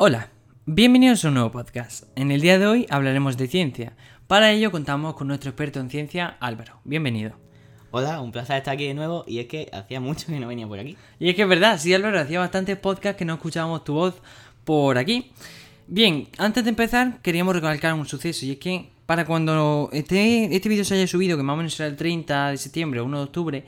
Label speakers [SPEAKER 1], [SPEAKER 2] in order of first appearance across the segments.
[SPEAKER 1] Hola, bienvenidos a un nuevo podcast. En el día de hoy hablaremos de ciencia. Para ello contamos con nuestro experto en ciencia, Álvaro. Bienvenido.
[SPEAKER 2] Hola, un placer estar aquí de nuevo y es que hacía mucho que no venía por aquí.
[SPEAKER 1] Y es que es verdad, sí Álvaro, hacía bastantes podcasts que no escuchábamos tu voz por aquí. Bien, antes de empezar queríamos recalcar un suceso y es que para cuando este, este vídeo se haya subido, que más o menos será el 30 de septiembre o 1 de octubre,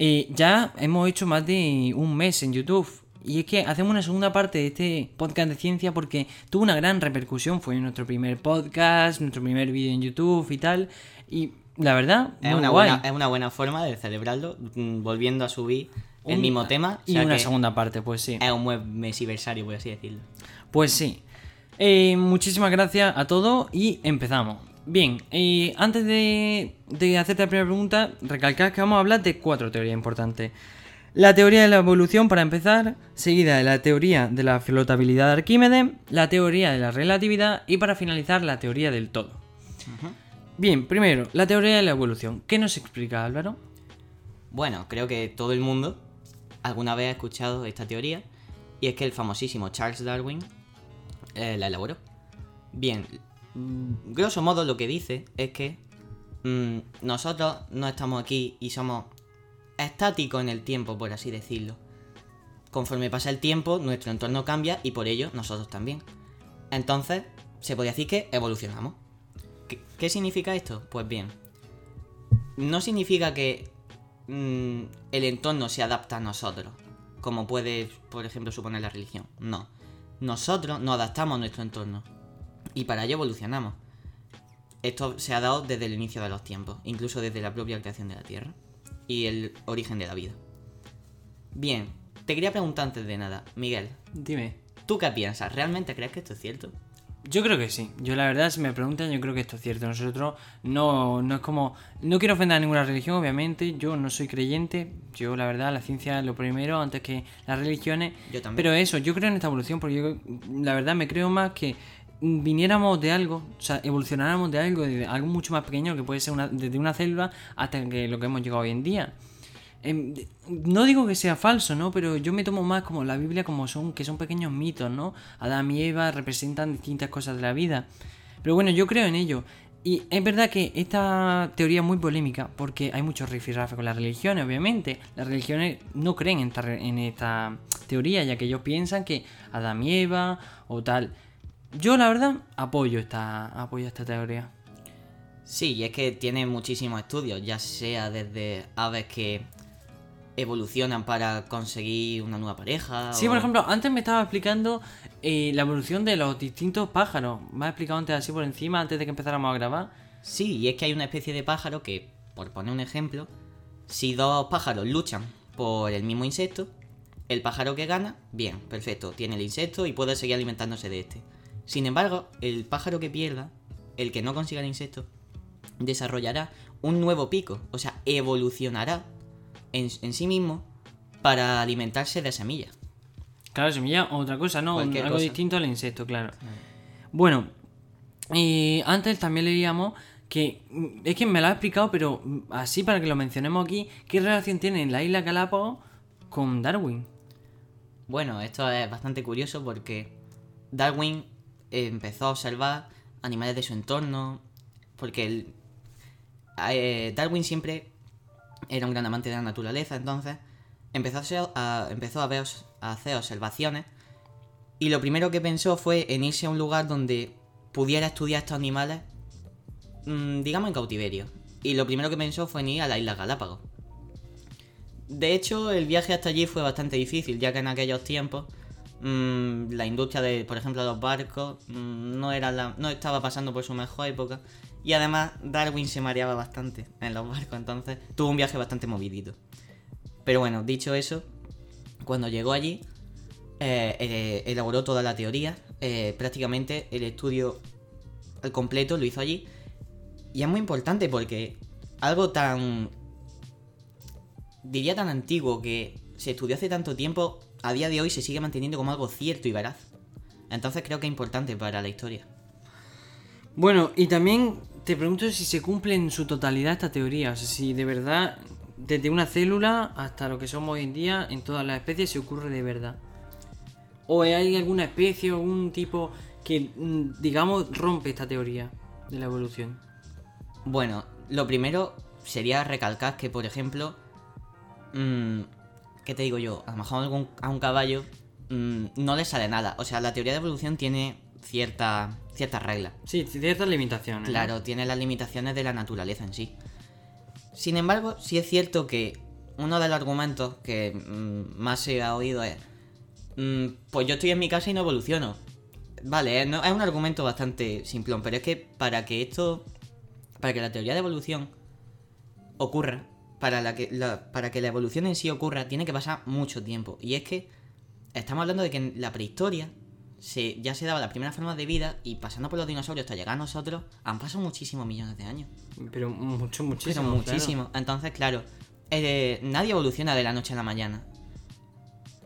[SPEAKER 1] eh, ya hemos hecho más de un mes en YouTube. Y es que hacemos una segunda parte de este podcast de ciencia porque tuvo una gran repercusión. Fue nuestro primer podcast, nuestro primer vídeo en YouTube y tal. Y la verdad,
[SPEAKER 2] es, una buena, es una buena forma de celebrarlo, mm, volviendo a subir el mismo tema.
[SPEAKER 1] Y una segunda parte, pues sí.
[SPEAKER 2] Es un buen mesiversario, por así decirlo.
[SPEAKER 1] Pues sí. Eh, muchísimas gracias a todos y empezamos. Bien, y antes de, de hacerte la primera pregunta, recalcar que vamos a hablar de cuatro teorías importantes. La teoría de la evolución, para empezar, seguida de la teoría de la flotabilidad de Arquímedes, la teoría de la relatividad y para finalizar la teoría del todo. Bien, primero, la teoría de la evolución. ¿Qué nos explica Álvaro?
[SPEAKER 2] Bueno, creo que todo el mundo alguna vez ha escuchado esta teoría y es que el famosísimo Charles Darwin eh, la elaboró. Bien, mm, grosso modo lo que dice es que mm, nosotros no estamos aquí y somos estáticos en el tiempo, por así decirlo. Conforme pasa el tiempo, nuestro entorno cambia y por ello nosotros también. Entonces, se podría decir que evolucionamos. ¿Qué, qué significa esto? Pues bien, no significa que mm, el entorno se adapta a nosotros, como puede, por ejemplo, suponer la religión. No. Nosotros nos adaptamos a nuestro entorno y para ello evolucionamos. Esto se ha dado desde el inicio de los tiempos, incluso desde la propia creación de la Tierra y el origen de la vida. Bien, te quería preguntar antes de nada, Miguel,
[SPEAKER 1] Dime.
[SPEAKER 2] ¿tú qué piensas? ¿Realmente crees que esto es cierto?
[SPEAKER 1] Yo creo que sí. Yo la verdad, si me preguntan, yo creo que esto es cierto. Nosotros no, no es como... No quiero ofender a ninguna religión, obviamente. Yo no soy creyente. Yo la verdad, la ciencia es lo primero antes que las religiones.
[SPEAKER 2] Yo también.
[SPEAKER 1] Pero eso, yo creo en esta evolución porque yo la verdad me creo más que viniéramos de algo, o sea, evolucionáramos de algo, de algo mucho más pequeño que puede ser desde una célula hasta que lo que hemos llegado hoy en día. Em, no digo que sea falso, ¿no? Pero yo me tomo más como la Biblia como son, que son pequeños mitos, ¿no? Adán y Eva representan distintas cosas de la vida. Pero bueno, yo creo en ello. Y es verdad que esta teoría es muy polémica porque hay muchos rifirrafes con las religiones, obviamente. Las religiones no creen en esta, en esta teoría, ya que ellos piensan que Adán y Eva o tal. Yo, la verdad, apoyo esta, apoyo esta teoría.
[SPEAKER 2] Sí, y es que tiene muchísimos estudios, ya sea desde aves que evolucionan para conseguir una nueva pareja.
[SPEAKER 1] Sí,
[SPEAKER 2] o-
[SPEAKER 1] por ejemplo, antes me estaba explicando eh, la evolución de los distintos pájaros. Me has explicado antes así por encima, antes de que empezáramos a grabar.
[SPEAKER 2] Sí, y es que hay una especie de pájaro que, por poner un ejemplo, si dos pájaros luchan por el mismo insecto, el pájaro que gana, bien, perfecto, tiene el insecto y puede seguir alimentándose de este. Sin embargo, el pájaro que pierda, el que no consiga el insecto, desarrollará un nuevo pico, o sea, evolucionará en, en sí mismo para alimentarse de semillas.
[SPEAKER 1] Claro, semilla otra cosa, ¿no?
[SPEAKER 2] Cualquier
[SPEAKER 1] Algo
[SPEAKER 2] cosa.
[SPEAKER 1] distinto al insecto, claro. Bueno, y antes también leíamos que mm, es que me lo ha explicado, pero mm, así para que lo mencionemos aquí, ¿qué relación tiene la isla Galápagos con Darwin?
[SPEAKER 2] Bueno, esto es bastante curioso porque Darwin empezó a observar animales de su entorno, porque él- eh, Darwin siempre era un gran amante de la naturaleza, entonces empezó a, a, ver- a hacer observaciones y lo primero que pensó fue en irse a un lugar donde pudiera estudiar estos animales, mm, digamos en cautiverio. Y lo primero que pensó fue en ir a la isla Galápagos. De hecho, el viaje hasta allí fue bastante difícil, ya que en aquellos tiempos mm, la industria de, por ejemplo, los barcos mm, no, era la- no estaba pasando por su mejor época. Y además Darwin se mareaba bastante en los barcos, entonces tuvo un viaje bastante movidito. Pero bueno, dicho eso, cuando llegó allí, eh, eh, elaboró toda la teoría. eh, prácticamente el estudio al completo lo hizo allí. Y es muy importante porque algo tan diría tan antiguo que se estudió hace tanto tiempo, a día de hoy se sigue manteniendo como algo cierto y veraz. Entonces creo que es importante para la historia.
[SPEAKER 1] Bueno, y también te pregunto si se cumple en su totalidad esta teoría. O sea, si de verdad, desde una célula hasta lo que somos hoy en día, en todas las especies, se ocurre de verdad. ¿O hay alguna especie o algún tipo que, mm, digamos, rompe esta teoría de la evolución?
[SPEAKER 2] Bueno, lo primero sería recalcar que, por ejemplo, mm, ¿qué te digo yo? A lo mejor a, algún- a un caballo mm, no le sale nada. O sea, la teoría de evolución tiene cierta, ciertas reglas.
[SPEAKER 1] Sí, ciertas limitaciones. ¿no?
[SPEAKER 2] Claro, tiene las limitaciones de la naturaleza en sí. Sin embargo, sí es cierto que uno de los argumentos que mm, más se ha oído es, mm, pues yo estoy en mi casa y no evoluciono. Vale, no- es un argumento bastante simplón, pero es que para que esto, para que la teoría de evolución ocurra, para, la que, la- para que la evolución en sí ocurra, tiene que pasar mucho tiempo. Y es que estamos hablando de que en la prehistoria se, ya se daba las primeras formas de vida y pasando por los dinosaurios hasta llegar a nosotros, han pasado muchísimos millones de años.
[SPEAKER 1] Pero mucho, muchísimo.
[SPEAKER 2] Pero
[SPEAKER 1] claro.
[SPEAKER 2] muchísimo. Entonces, claro, eh, nadie evoluciona de la noche a la mañana.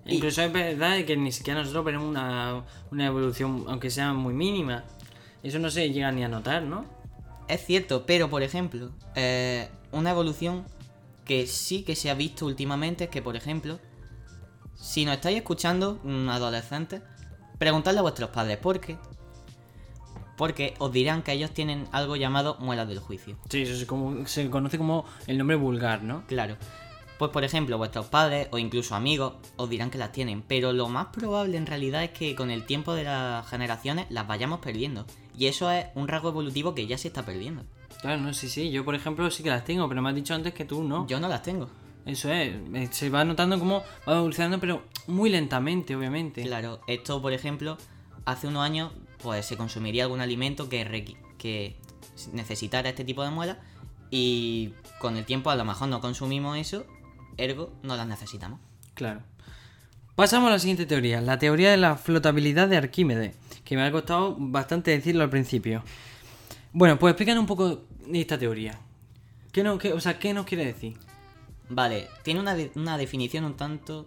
[SPEAKER 2] Y-
[SPEAKER 1] Incluso es verdad que ni siquiera nosotros tenemos una, una evolución, aunque sea muy mínima. Eso no se llega ni a notar, ¿no?
[SPEAKER 2] Es cierto, pero por ejemplo, eh, una evolución que sí que se ha visto últimamente es que, por ejemplo, si nos estáis escuchando, mm, adolescentes, preguntadle a vuestros padres por qué. Porque os dirán que ellos tienen algo llamado muelas del juicio.
[SPEAKER 1] Sí, eso es como, se conoce como el nombre vulgar, ¿no?
[SPEAKER 2] Claro. Pues por ejemplo, vuestros padres o incluso amigos os dirán que las tienen, pero lo más probable en realidad es que con el tiempo de las generaciones las vayamos perdiendo. Y eso es un rasgo evolutivo que ya se está perdiendo.
[SPEAKER 1] Claro, no, sí, sí. Yo, por ejemplo, sí que las tengo, pero me has dicho antes que tú no.
[SPEAKER 2] Yo no las tengo.
[SPEAKER 1] Eso es. eh, Se va notando cómo va evolucionando, pero muy lentamente, obviamente.
[SPEAKER 2] Claro, esto por ejemplo, hace unos años pues se consumiría algún alimento que, que necesitara este tipo de muelas y con el tiempo a lo mejor no consumimos eso, ergo no las necesitamos.
[SPEAKER 1] Claro. Pasamos a la siguiente teoría, la teoría de la flotabilidad de Arquímedes, que me ha costado bastante decirlo al principio. Bueno, pues explícanos un poco esta teoría. ¿Qué, no, qué- o sea, ¿qué nos quiere decir?
[SPEAKER 2] Vale, tiene una, una definición un tanto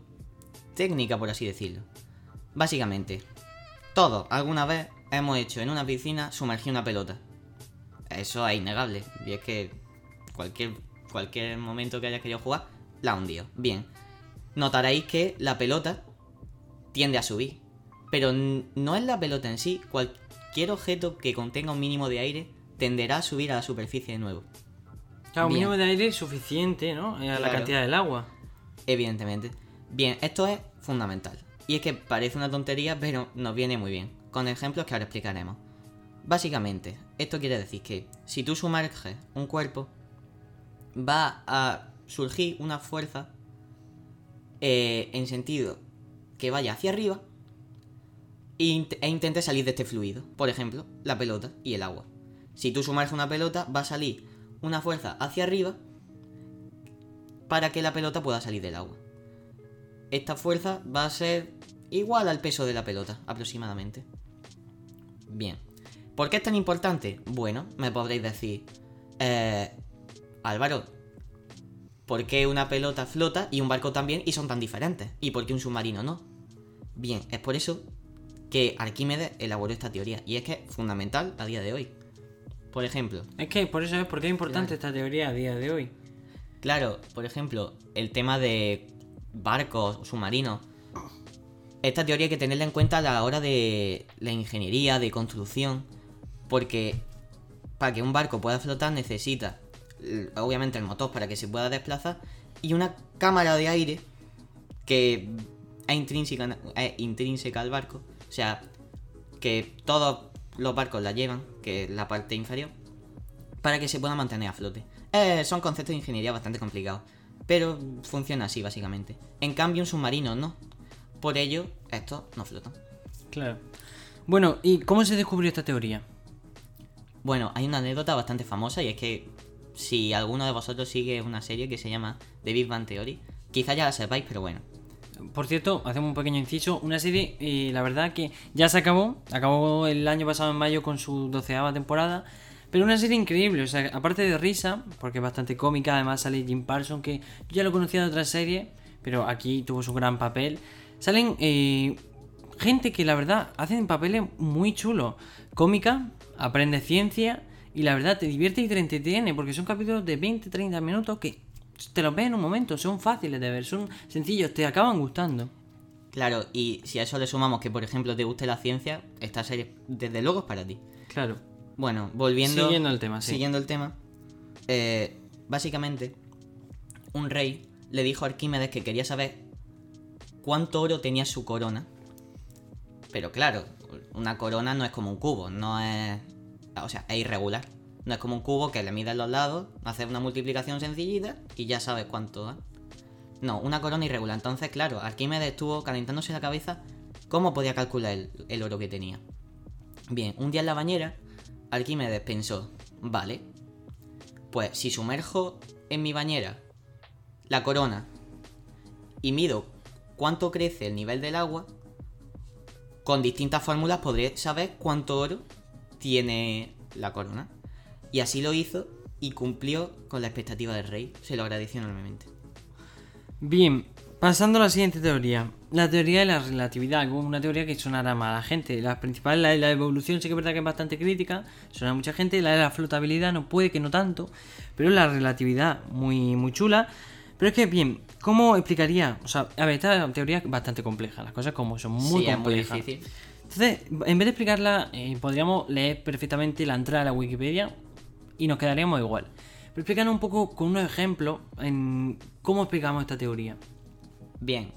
[SPEAKER 2] técnica, por así decirlo. Básicamente, todos alguna vez hemos hecho en una piscina sumergir una pelota. Eso es innegable. Y es que cualquier, cualquier momento que hayas querido jugar, la hundido. Bien. Notaréis que la pelota tiende a subir. Pero no es la pelota en sí. Cualquier objeto que contenga un mínimo de aire tenderá a subir a la superficie de nuevo.
[SPEAKER 1] Claro, un mínimo de aire suficiente, ¿no? A la cantidad del agua.
[SPEAKER 2] Evidentemente. Bien, esto es fundamental. Y es que parece una tontería, pero nos viene muy bien. Con ejemplos que ahora explicaremos. Básicamente, esto quiere decir que si tú sumerges un cuerpo, va a surgir una fuerza eh, en sentido que vaya hacia arriba e, int- intente salir de este fluido. Por ejemplo, la pelota y el agua. Si tú sumerges una pelota, va a salir una fuerza hacia arriba para que la pelota pueda salir del agua. Esta fuerza va a ser igual al peso de la pelota, aproximadamente. Bien. ¿Por qué es tan importante? Bueno, me podréis decir, eh, Álvaro, ¿por qué una pelota flota y un barco también y son tan diferentes? ¿Y por qué un submarino no? Bien, es por eso que Arquímedes elaboró esta teoría y es que es fundamental a día de hoy. Por ejemplo,
[SPEAKER 1] Es que por eso es porque es importante esta teoría a día de hoy.
[SPEAKER 2] Claro, por ejemplo, el tema de barcos, submarinos. Esta teoría hay que tenerla en cuenta a la hora de la ingeniería, de construcción. Porque para que un barco pueda flotar necesita, obviamente, el motor para que se pueda desplazar y una cámara de aire que es intrínseca, es intrínseca al barco. O sea, que todos los barcos la llevan, que es la parte inferior, para que se pueda mantener a flote. Eh, son conceptos de ingeniería bastante complicados, pero funciona así básicamente. En cambio, un submarino no. Por ello, estos no flotan.
[SPEAKER 1] Claro. Bueno, ¿y cómo se descubrió esta teoría?
[SPEAKER 2] Bueno, hay una anécdota bastante famosa y es que si alguno de vosotros sigue una serie que se llama The Big Bang Theory, quizá ya la sepáis, pero bueno.
[SPEAKER 1] Por cierto, hacemos un pequeño inciso. Una serie, eh, la verdad que ya se acabó. Acabó el año pasado en mayo con su doceava temporada. Pero una serie increíble. O sea, aparte de risa, porque es bastante cómica. Además sale Jim Parsons, que yo ya lo conocía de otra serie. Pero aquí tuvo su gran papel. Salen eh, gente que la verdad hacen papeles muy chulos. Cómica, aprende ciencia. Y la verdad te divierte y te entretiene. Porque son capítulos de 20-30 minutos que te los ves en un momento. Son fáciles de ver. Son sencillos. Te acaban gustando.
[SPEAKER 2] Claro, y si a eso le sumamos que, por ejemplo, te guste la ciencia, esta serie, desde luego, es para ti.
[SPEAKER 1] Claro.
[SPEAKER 2] Bueno, volviendo.
[SPEAKER 1] Siguiendo el tema, sí.
[SPEAKER 2] Siguiendo el tema. eh, básicamente, un rey le dijo a Arquímedes que quería saber cuánto oro tenía su corona. Pero claro, una corona no es como un cubo, no es. O sea, es irregular. No es como un cubo que le mides los lados, haces una multiplicación sencillita y ya sabes cuánto es. No, una corona irregular. Entonces, claro, Arquímedes estuvo calentándose la cabeza cómo podía calcular el, el oro que tenía. Bien, un día en la bañera, Arquímedes pensó, vale, pues si sumerjo en mi bañera la corona y mido cuánto crece el nivel del agua, con distintas fórmulas podré saber cuánto oro tiene la corona. Y así lo hizo y cumplió con la expectativa del rey. Se lo agradeció enormemente.
[SPEAKER 1] Bien, pasando a la siguiente teoría. La teoría de la relatividad, una teoría que sonará mal a la gente. La principal, la de la evolución, sí que es verdad que es bastante crítica, suena a mucha gente. La de la flotabilidad, no puede que no tanto. Pero la relatividad, muy, muy chula. Pero es que, bien, ¿cómo explicaría? O sea, a ver, esta teoría es bastante compleja, las cosas como son muy
[SPEAKER 2] sí, es muy
[SPEAKER 1] complejas.
[SPEAKER 2] difícil.
[SPEAKER 1] Entonces, en vez de explicarla, eh, podríamos leer perfectamente la entrada a la Wikipedia y nos quedaríamos igual. Pero explícanos un poco con unos ejemplos en cómo explicamos esta teoría.
[SPEAKER 2] Bien.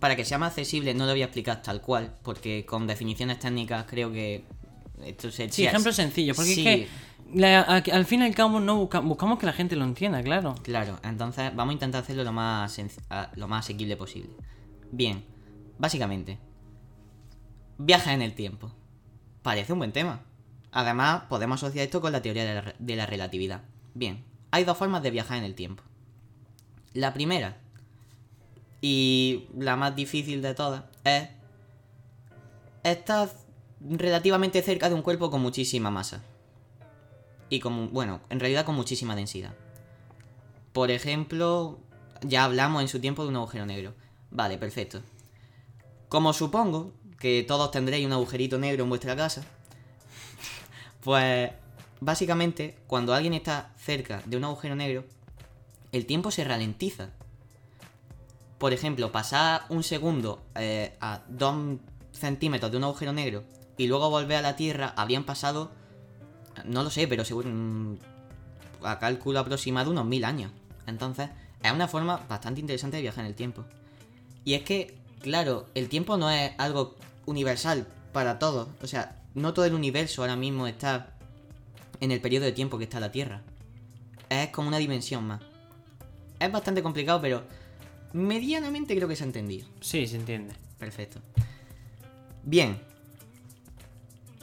[SPEAKER 2] Para que sea más accesible, no lo voy a explicar tal cual, porque con definiciones técnicas creo que esto se
[SPEAKER 1] Sí, ejemplos sencillos, porque
[SPEAKER 2] Sí,
[SPEAKER 1] es que la- al fin y al cabo no busca- buscamos que la gente lo entienda, claro.
[SPEAKER 2] Claro, entonces vamos a intentar hacerlo lo más, lo más asequible posible. Bien, básicamente, viaja en el tiempo. Parece un buen tema. Además, podemos asociar esto con la teoría de la, relatividad. Bien, hay dos formas de viajar en el tiempo. La primera, y la más difícil de todas, es estar relativamente cerca de un cuerpo con muchísima masa. Y con, bueno, en realidad con muchísima densidad. Por ejemplo, ya hablamos en su tiempo de un agujero negro. Vale, perfecto. Como supongo que todos tendréis un agujerito negro en vuestra casa, pues básicamente cuando alguien está cerca de un agujero negro, el tiempo se ralentiza. Por ejemplo, pasar un segundo eh, a 2 centímetros de un agujero negro y luego volver a la Tierra, habían pasado, no lo sé, pero seguro, mm, a cálculo aproximado unos mil años. Entonces, es una forma bastante interesante de viajar en el tiempo. Y es que, claro, el tiempo no es algo universal para todos. O sea, no todo el universo ahora mismo está en el periodo de tiempo que está la Tierra. Es como una dimensión más. Es bastante complicado, pero medianamente creo que se ha entendido.
[SPEAKER 1] Sí, se entiende.
[SPEAKER 2] Perfecto. Bien.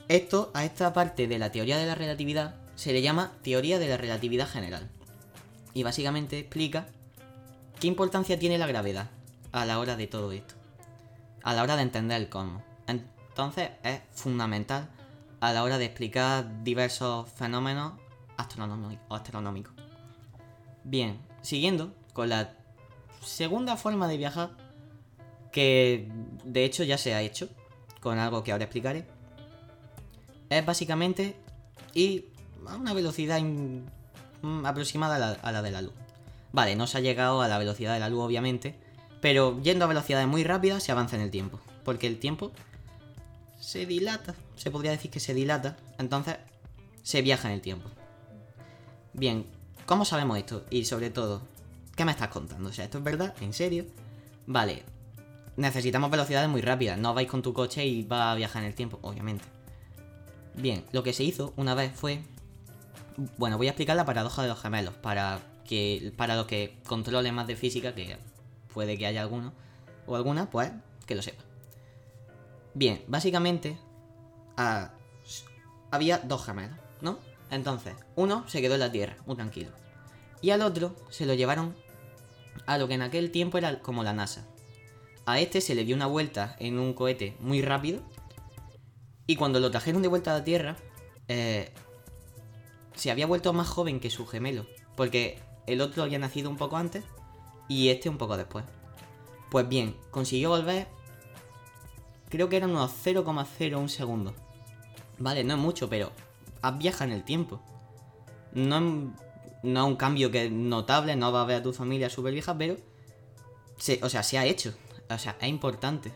[SPEAKER 2] Esto, a esta parte de la teoría de la relatividad, se le llama teoría de la relatividad general. Y básicamente explica qué importancia tiene la gravedad a la hora de todo esto. A la hora de entender el cosmos. Entonces es fundamental a la hora de explicar diversos fenómenos astronómi- astronómicos. Bien, siguiendo con la segunda forma de viajar, que de hecho ya se ha hecho, con algo que ahora explicaré, es básicamente ir a una velocidad mm, aproximada a la, a la de la luz. Vale, no se ha llegado a la velocidad de la luz, obviamente, pero yendo a velocidades muy rápidas se avanza en el tiempo, porque el tiempo se dilata, se podría decir que se dilata, entonces se viaja en el tiempo. Bien, ¿cómo sabemos esto? Y sobre todo, ¿qué me estás contando? O sea, ¿esto es verdad? ¿En serio? Vale, necesitamos velocidades muy rápidas. No vais con tu coche y va a viajar en el tiempo, obviamente. Bien, lo que se hizo una vez fue... Bueno, voy a explicar la paradoja de los gemelos para que para los que controlen más de física, que puede que haya alguno o alguna, pues que lo sepa. Bien, básicamente ah, había dos gemelos, ¿no? Entonces, uno se quedó en la Tierra, muy tranquilo. Y al otro se lo llevaron a lo que en aquel tiempo era como la NASA. A este se le dio una vuelta en un cohete muy rápido. Y cuando lo trajeron de vuelta a la Tierra, eh, se había vuelto más joven que su gemelo. Porque el otro había nacido un poco antes y este un poco después. Pues bien, consiguió volver. Creo que eran unos 0,01 segundos. Vale, no es mucho, pero viaja en el tiempo. No, no es un cambio que es notable, no va a ver a tu familia súper vieja, pero. Se, o sea, se ha hecho. O sea, es importante.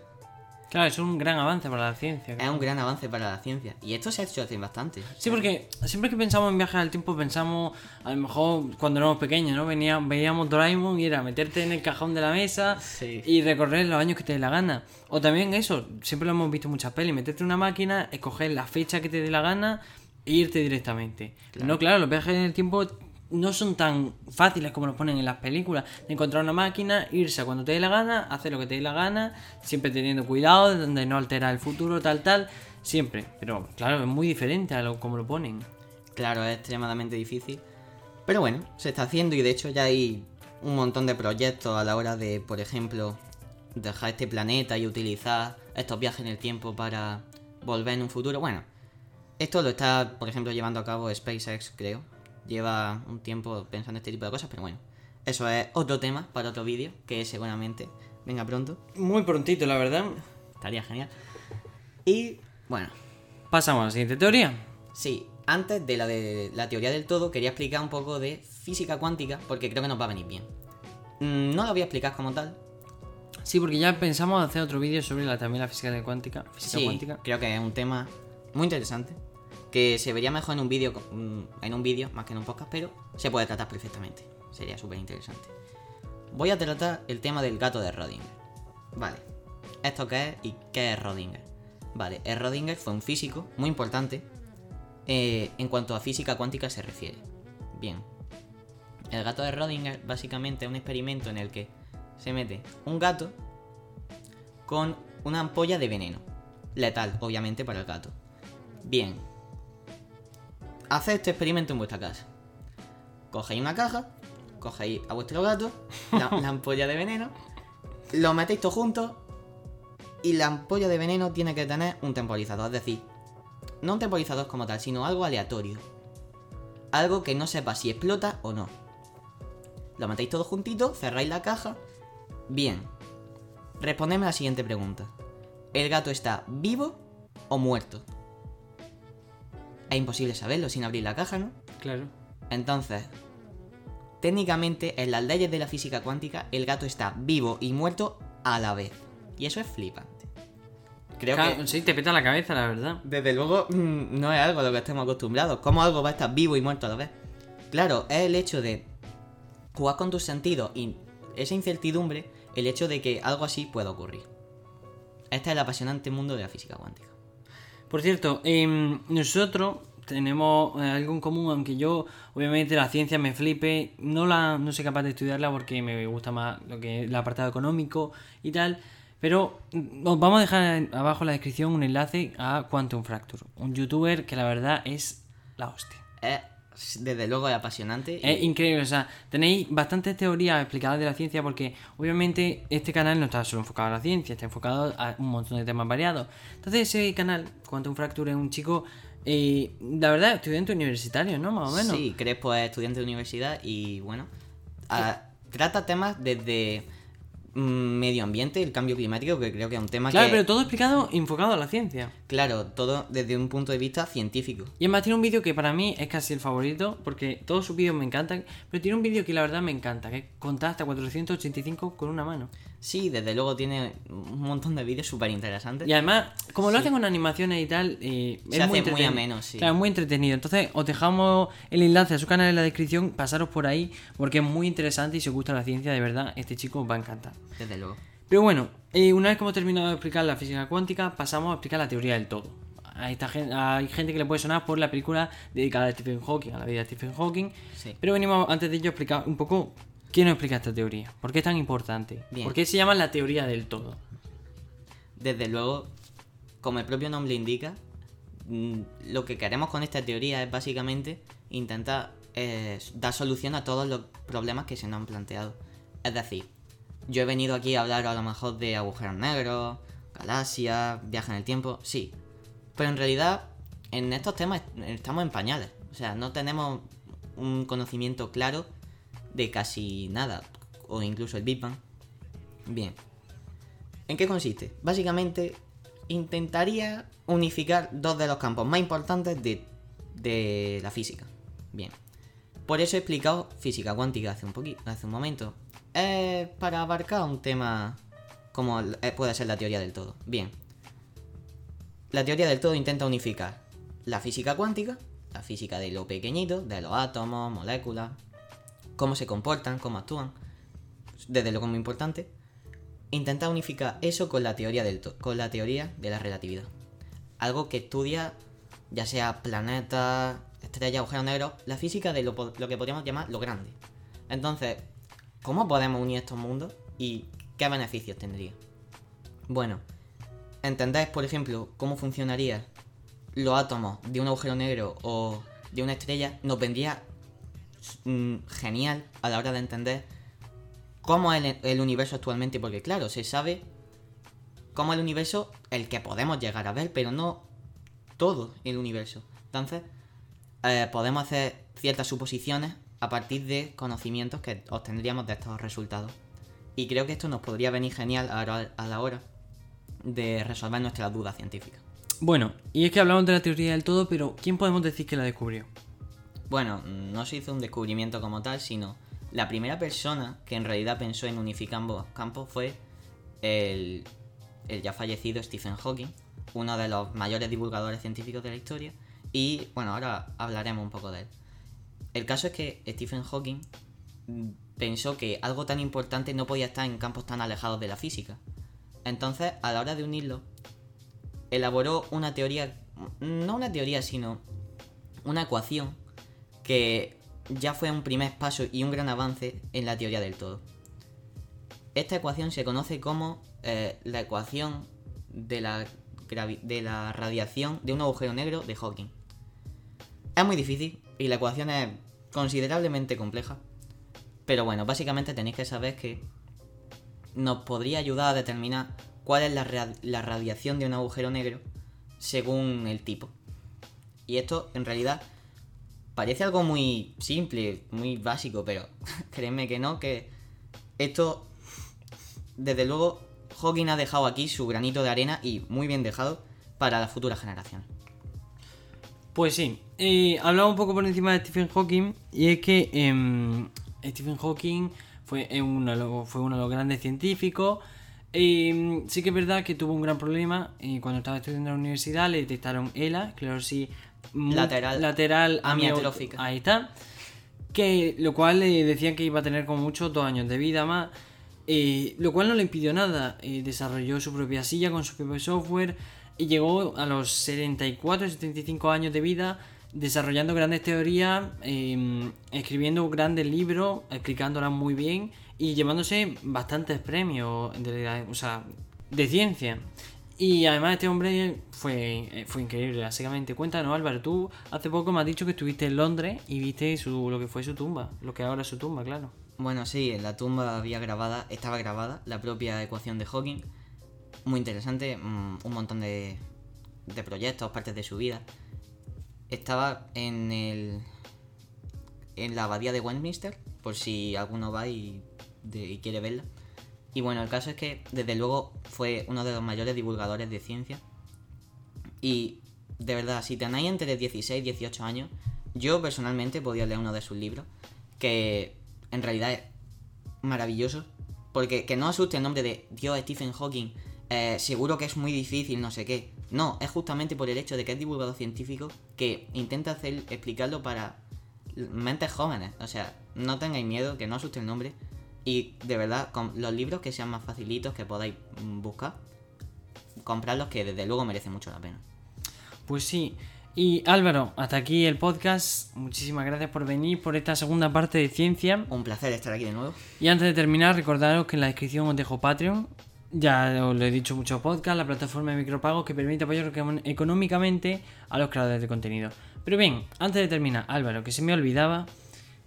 [SPEAKER 1] Claro, es un gran avance para la ciencia.
[SPEAKER 2] Es un gran avance para la ciencia. Y esto se ha hecho hace bastante.
[SPEAKER 1] Sí, porque siempre que pensamos en viajes al tiempo pensamos, a lo mejor cuando éramos pequeños, ¿no? Venía, veíamos Doraemon y era meterte en el cajón de la mesa
[SPEAKER 2] Sí.
[SPEAKER 1] y recorrer los años que te dé la gana. O también eso, siempre lo hemos visto en muchas pelis, meterte en una máquina, escoger la fecha que te dé la gana e irte directamente. No, claro, los viajes en el tiempo no son tan fáciles como los ponen en las películas. De encontrar una máquina, irse cuando te dé la gana, hacer lo que te dé la gana, siempre teniendo cuidado de no altera el futuro, tal, tal. Siempre. Pero claro, es muy diferente a lo como lo ponen.
[SPEAKER 2] Claro, es extremadamente difícil. Pero bueno, se está haciendo y de hecho ya hay un montón de proyectos a la hora de, por ejemplo, dejar este planeta y utilizar estos viajes en el tiempo para volver en un futuro. Bueno, esto lo está, por ejemplo, llevando a cabo SpaceX, creo. Lleva un tiempo pensando este tipo de cosas, pero bueno. Eso es otro tema para otro vídeo, que seguramente venga pronto.
[SPEAKER 1] Muy prontito, la verdad.
[SPEAKER 2] Estaría genial. Y bueno,
[SPEAKER 1] Pasamos a la siguiente teoría.
[SPEAKER 2] Sí, antes de la de la teoría del todo, quería explicar un poco de física cuántica, porque creo que nos va a venir bien. Mm, No lo voy a explicar como tal.
[SPEAKER 1] Sí, porque ya pensamos hacer otro vídeo sobre la, también la física de cuántica. Física
[SPEAKER 2] Sí,
[SPEAKER 1] cuántica.
[SPEAKER 2] creo que es un tema muy interesante. Que se vería mejor en un vídeo mm, en un vídeo más que en un podcast, pero se puede tratar perfectamente. Sería súper interesante. Voy a tratar el tema del gato de Rodinger. Vale. ¿Esto qué es y qué es Rodinger? Vale, Rodinger fue un físico muy importante eh, en cuanto a física cuántica se refiere. Bien. El gato de Rodinger básicamente es un experimento en el que se mete un gato con una ampolla de veneno. Letal, obviamente, para el gato. Bien. Haced este experimento en vuestra casa. Cogéis una caja, cogéis a vuestro gato, la, la ampolla de veneno, lo metéis todos juntos y la ampolla de veneno tiene que tener un temporizador. Es decir, no un temporizador como tal, sino algo aleatorio. Algo que no sepa si explota o no. Lo metéis todos juntitos, cerráis la caja. Bien. Respondedme a la siguiente pregunta. ¿El gato está vivo o muerto? Es imposible saberlo sin abrir la caja, ¿no?
[SPEAKER 1] Claro.
[SPEAKER 2] Entonces, técnicamente en las leyes de la física cuántica, el gato está vivo y muerto a la vez. Y eso es flipante. Creo
[SPEAKER 1] Claro,
[SPEAKER 2] que,
[SPEAKER 1] Sí, te peta la cabeza, la verdad.
[SPEAKER 2] desde luego, mm, no es algo a lo que estemos acostumbrados. ¿Cómo algo va a estar vivo y muerto a la vez? Claro, es el hecho de jugar con tus sentidos y esa incertidumbre, el hecho de que algo así pueda ocurrir. Este es el apasionante mundo de la física cuántica.
[SPEAKER 1] Por cierto, em, nosotros tenemos eh, algo en común, aunque yo, obviamente, la ciencia me flipe, no la no soy capaz de estudiarla porque me gusta más lo que el apartado económico y tal. Pero os vamos a dejar abajo en la descripción un enlace a Quantum Fracture, un youtuber que la verdad es la hostia.
[SPEAKER 2] Es, desde luego, es apasionante. y-
[SPEAKER 1] Es increíble, o sea, tenéis bastantes teorías explicadas de la ciencia porque obviamente este canal no está solo enfocado a la ciencia, está enfocado a un montón de temas variados. Entonces ese canal, Quantum Fracture, es un chico, eh, la verdad, estudiante universitario, ¿no? Más o menos.
[SPEAKER 2] Sí, Crespo es estudiante de universidad y bueno, a- trata temas desde medio ambiente, el cambio climático, que creo que es un tema
[SPEAKER 1] Claro,
[SPEAKER 2] que,
[SPEAKER 1] pero todo explicado enfocado a la ciencia.
[SPEAKER 2] claro, todo desde un punto de vista científico.
[SPEAKER 1] Y además tiene un vídeo que para mí es casi el favorito, porque todos sus vídeos me encantan, pero tiene un vídeo que la verdad me encanta, que contar hasta 485 con una mano.
[SPEAKER 2] Sí, desde luego tiene un montón de vídeos súper interesantes.
[SPEAKER 1] Y además, como lo hacen con animaciones y tal, eh,
[SPEAKER 2] Se
[SPEAKER 1] es
[SPEAKER 2] hace
[SPEAKER 1] muy
[SPEAKER 2] muy ameno, sí.
[SPEAKER 1] Claro, muy entretenido. Entonces, os dejamos el enlace a su canal en la descripción, pasaros por ahí, porque es muy interesante y si os gusta la ciencia, de verdad, este chico os va a encantar.
[SPEAKER 2] Desde luego.
[SPEAKER 1] Pero bueno, eh, una vez que hemos terminado de explicar la física cuántica, pasamos a explicar la teoría del todo. A esta gen- hay gente que le puede sonar por la película dedicada a Stephen Hawking, a la vida de Stephen Hawking.
[SPEAKER 2] Sí.
[SPEAKER 1] Pero venimos antes de ello a explicar un poco quién nos explica esta teoría, por qué es tan importante,
[SPEAKER 2] Bien.
[SPEAKER 1] por qué se llama la teoría del todo.
[SPEAKER 2] Desde luego, como el propio nombre indica, mm, lo que queremos con esta teoría es básicamente intentar eh, dar solución a todos los problemas que se nos han planteado. Es decir, yo he venido aquí a hablar a lo mejor de agujeros negros, galaxias, viaje en el tiempo, sí. Pero en realidad, en estos temas estamos en pañales. O sea, no tenemos un conocimiento claro de casi nada, o incluso el Big Bang. Bien. ¿En qué consiste? Básicamente, intentaría unificar dos de los campos más importantes de, de la física. Bien. Por eso he explicado física cuántica hace un, poquito, hace un momento. Es para abarcar un tema como eh, puede ser la teoría del todo. Bien. La teoría del todo intenta unificar la física cuántica, la física de lo pequeñito, de los átomos, moléculas, cómo se comportan, cómo actúan, desde lo como importante, intenta unificar eso con la teoría del con la teoría de la relatividad. Algo que estudia ya sea planetas, estrellas, agujeros negros, la física de lo, lo que podríamos llamar lo grande. Entonces, ¿cómo podemos unir estos mundos y qué beneficios tendría? Bueno, ¿entendéis, por ejemplo, cómo funcionaría los átomos de un agujero negro o de una estrella? Nos vendría mm, genial a la hora de entender cómo es el, universo actualmente, porque claro, se sabe cómo el universo, el que podemos llegar a ver, pero no todo el universo. Entonces, eh, podemos hacer ciertas suposiciones a partir de conocimientos que obtendríamos de estos resultados. Y creo que esto nos podría venir genial a la- a la hora de resolver nuestras dudas científicas.
[SPEAKER 1] Bueno, y es que hablamos de la teoría del todo, pero ¿quién podemos decir que la descubrió?
[SPEAKER 2] Bueno, no se hizo un descubrimiento como tal, sino la primera persona que en realidad pensó en unificar ambos campos fue el, el ya fallecido Stephen Hawking, uno de los mayores divulgadores científicos de la historia. Y bueno, ahora hablaremos un poco de él. El caso es que Stephen Hawking pensó que algo tan importante no podía estar en campos tan alejados de la física. Entonces, a la hora de unirlo, elaboró una teoría, no una teoría, sino una ecuación que ya fue un primer paso y un gran avance en la teoría del todo. Esta ecuación se conoce como eh, la ecuación de la, radiación de un agujero negro de Hawking. Es muy difícil y la ecuación es considerablemente compleja. Pero bueno, básicamente tenéis que saber que nos podría ayudar a determinar cuál es la radiación de un agujero negro según el tipo. Y esto en realidad parece algo muy simple, muy básico, pero créeme que no, que esto, desde luego, Hawking ha dejado aquí su granito de arena y muy bien dejado para las futuras generaciones.
[SPEAKER 1] Pues sí, hablaba un poco por encima de Stephen Hawking y es que em, Stephen Hawking fue uno, de los- grandes científicos. Em, sí que es verdad que tuvo un gran problema eh, cuando estaba estudiando en la universidad, le detectaron ELA, esclerosis mu-
[SPEAKER 2] Lateral-
[SPEAKER 1] lateral
[SPEAKER 2] amiotrófica.
[SPEAKER 1] amio- Ahí está. Que, lo cual le decían que iba a tener como mucho dos años de vida más. eh, lo cual no le impidió nada. eh, desarrolló su propia silla con su propio software y llegó a los 74, 75 años de vida desarrollando grandes teorías, eh, escribiendo grandes libros, explicándolas muy bien y llevándose bastantes premios de, la- o sea, de ciencia. Y además este hombre fue, eh, fue increíble, básicamente. Cuéntanos, Álvaro, tú hace poco me has dicho que estuviste en Londres y viste su, lo que fue su tumba, lo que ahora es su tumba, claro.
[SPEAKER 2] Bueno, sí, en la tumba había grabada, estaba grabada la propia ecuación de Hawking. Muy interesante, mm, un montón de, de proyectos, partes de su vida. Estaba en el en la abadía de Westminster, por si alguno va y, de- y quiere verla. Y bueno, el caso es que desde luego fue uno de los mayores divulgadores de ciencia. Y de verdad, si tenéis entre 16 y 18 años, yo personalmente podía leer uno de sus libros, que en realidad es maravilloso. Porque que no asuste el nombre de Dios Stephen Hawking, eh, seguro que es muy difícil, no sé qué. No, es justamente por el hecho de que es divulgador científico que intenta hacer, explicarlo para mentes jóvenes. O sea, no tengáis miedo, que no asuste el nombre. Y de verdad, con los libros que sean más facilitos que podáis mm, buscar, comprarlos que desde luego merece mucho la pena.
[SPEAKER 1] Pues sí. Y Álvaro, hasta aquí el podcast. Muchísimas gracias por venir por esta segunda parte de ciencia.
[SPEAKER 2] Un placer estar aquí de nuevo.
[SPEAKER 1] Y antes de terminar, recordaros que en la descripción os dejo Patreon. Ya os lo he dicho muchos podcasts, la plataforma de micropagos que permite apoyar econ- económicamente a los creadores de contenido. Pero bien, antes de terminar, Álvaro, que se me olvidaba,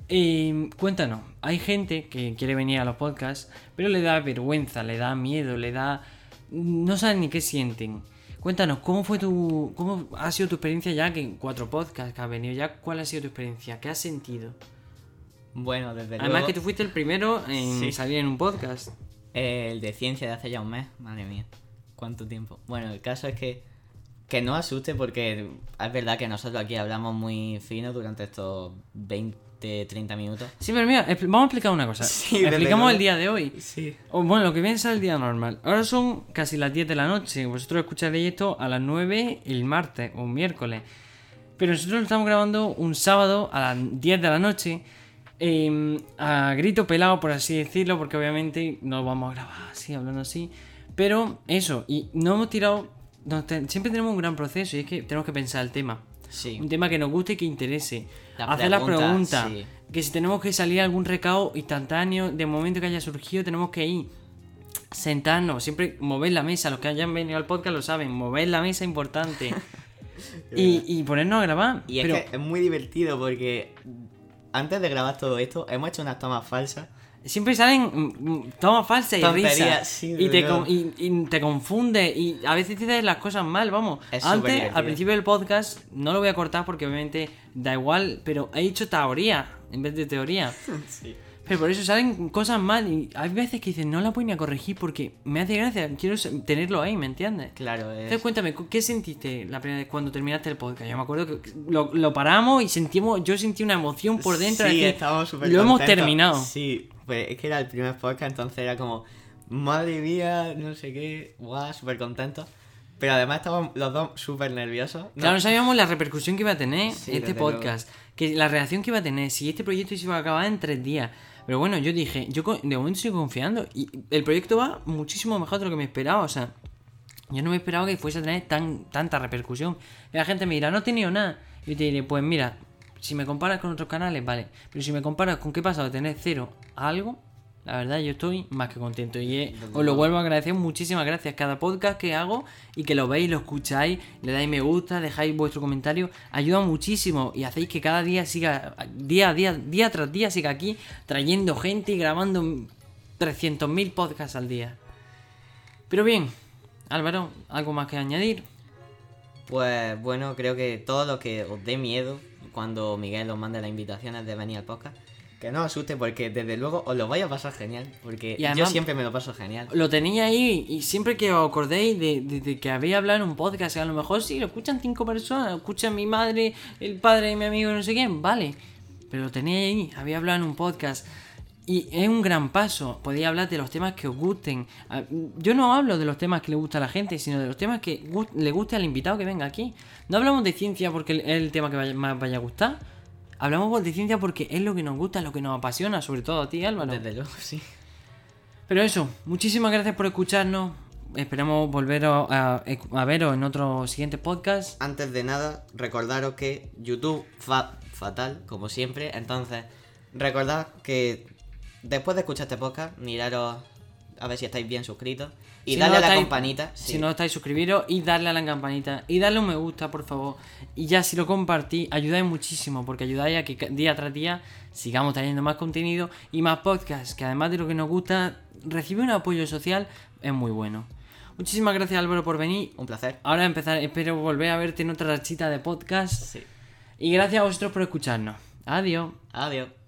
[SPEAKER 1] eh, cuéntanos, hay gente que quiere venir a los podcasts, pero le da vergüenza, le da miedo, le da... no saben ni qué sienten. Cuéntanos, ¿cómo fue tu... cómo ha sido tu experiencia ya que en cuatro podcasts que has venido ya? ¿Cuál ha sido tu experiencia? ¿Qué has sentido?
[SPEAKER 2] Bueno, desde
[SPEAKER 1] Además
[SPEAKER 2] luego.
[SPEAKER 1] que tú fuiste el primero en
[SPEAKER 2] Sí.
[SPEAKER 1] salir en un podcast.
[SPEAKER 2] El de ciencia de hace ya un mes, madre mía, cuánto tiempo. Bueno, el caso es que que no asuste porque es verdad que nosotros aquí hablamos muy fino durante estos 20, de 30 minutos.
[SPEAKER 1] Sí, pero mira, vamos a explicar una cosa.
[SPEAKER 2] Sí,
[SPEAKER 1] Explicamos el día de hoy.
[SPEAKER 2] Sí.
[SPEAKER 1] O, bueno, lo que viene ser el día normal. Ahora son casi las 10 de la noche. Vosotros escucharéis esto a las 9 el martes o un miércoles. Pero nosotros lo estamos grabando un sábado a las 10 de la noche. eh, a grito pelado, por así decirlo, porque obviamente no vamos a grabar así, hablando así. Pero eso, y no hemos tirado. te- siempre tenemos un gran proceso y es que tenemos que pensar el tema.
[SPEAKER 2] Sí.
[SPEAKER 1] Un tema que nos guste y que interese.
[SPEAKER 2] Las
[SPEAKER 1] Hacer las
[SPEAKER 2] preguntas, sí.
[SPEAKER 1] Que si tenemos que salir a algún recao instantáneo, de momento que haya surgido, tenemos que ir. Sentarnos, siempre mover la mesa. Los que hayan venido al podcast lo saben. Mover la mesa es importante. y, y ponernos a grabar.
[SPEAKER 2] Y es
[SPEAKER 1] Pero
[SPEAKER 2] que es muy divertido porque antes de grabar todo esto, hemos hecho unas tomas falsas.
[SPEAKER 1] Siempre salen mm, mm, tomas falsas y risas.
[SPEAKER 2] sí,
[SPEAKER 1] y,
[SPEAKER 2] de
[SPEAKER 1] te con- y, y te confunde. Y a veces dices las cosas mal, vamos.
[SPEAKER 2] Es
[SPEAKER 1] Antes, al principio del podcast, no lo voy a cortar porque obviamente da igual. Pero he dicho teoría en vez de teoría.
[SPEAKER 2] Sí.
[SPEAKER 1] Pero por eso salen cosas mal y hay veces que dicen no la voy ni a corregir porque me hace gracia, quiero tenerlo ahí, ¿me entiendes?
[SPEAKER 2] Claro, es...
[SPEAKER 1] Entonces cuéntame, ¿qué sentiste la primera vez cuando terminaste el podcast? Yo me acuerdo que lo, lo paramos y sentimos, yo sentí una emoción por dentro. de
[SPEAKER 2] Sí,
[SPEAKER 1] decir,
[SPEAKER 2] estábamos súper
[SPEAKER 1] Lo hemos terminado.
[SPEAKER 2] Sí, pues es que era el primer podcast, entonces era como, madre mía, no sé qué, guau, súper contento. Pero además estábamos los dos súper nerviosos. No,
[SPEAKER 1] Claro, no sabíamos la repercusión que iba a tener
[SPEAKER 2] Sí,
[SPEAKER 1] este podcast, que la reacción que iba a tener, si este proyecto se iba a acabar en tres días. Pero bueno, yo dije, yo de momento sigo confiando y el proyecto va muchísimo mejor de lo que me esperaba, o sea, yo no me esperaba que fuese a tener tan, tanta repercusión. Y la gente me dirá, no he tenido nada. Y yo te diré, pues mira, si me comparas con otros canales, vale. Pero si me comparas con qué he pasado de tener cero algo, la verdad yo estoy más que contento. Y eh, os lo vuelvo a agradecer, muchísimas gracias. Cada podcast que hago y que lo veis, lo escucháis, le dais me gusta, dejáis vuestro comentario, ayuda muchísimo. Y hacéis que cada día siga, día a día, día tras día, siga aquí trayendo gente y grabando 300.000 podcasts al día. Pero bien, Álvaro, ¿algo más que añadir?
[SPEAKER 2] Pues bueno, creo que todo lo que os dé miedo cuando Miguel os mande las invitaciones de venir al podcast, que no os asuste porque desde luego os lo vais a pasar genial, porque
[SPEAKER 1] Y
[SPEAKER 2] yo siempre me lo paso genial.
[SPEAKER 1] Lo tenía ahí y siempre que os acordéis de, de- de que había hablado en un podcast, a lo mejor sí, lo escuchan cinco personas, lo escuchan mi madre, el padre de mi amigo, no sé quién, vale. Pero lo tenía ahí, había hablado en un podcast. Y es un gran paso, podéis hablar de los temas que os gusten. Ah, Yo no hablo de los temas que le gusta a la gente, sino de los temas que le guste al invitado que venga aquí. No hablamos de ciencia porque es el tema que más vaya a gustar. Hablamos de ciencia porque es lo que nos gusta, lo que nos apasiona, sobre todo a ti, Álvaro.
[SPEAKER 2] Desde luego, sí.
[SPEAKER 1] Pero eso, muchísimas gracias por escucharnos. Esperamos volver a, a- a veros en otro siguiente podcast.
[SPEAKER 2] Antes de nada, recordaros que YouTube fa fatal, como siempre. Entonces, recordad que después de escuchar este podcast, miraros a ver si estáis bien suscritos. Y
[SPEAKER 1] Si
[SPEAKER 2] darle
[SPEAKER 1] no
[SPEAKER 2] a la campanita. sí.
[SPEAKER 1] Si no estáis suscribiros y darle a la campanita y darle un me gusta, por favor. Y ya si lo compartís, ayudáis muchísimo porque ayudáis a que día tras día sigamos trayendo más contenido y más podcasts, que además de lo que nos gusta, recibir un apoyo social es muy bueno. Muchísimas gracias Álvaro por venir.
[SPEAKER 2] Un placer.
[SPEAKER 1] Ahora empezar, espero volver a verte en otra rachita de podcast.
[SPEAKER 2] Sí.
[SPEAKER 1] Y gracias a vosotros por escucharnos. Adiós.
[SPEAKER 2] Adiós.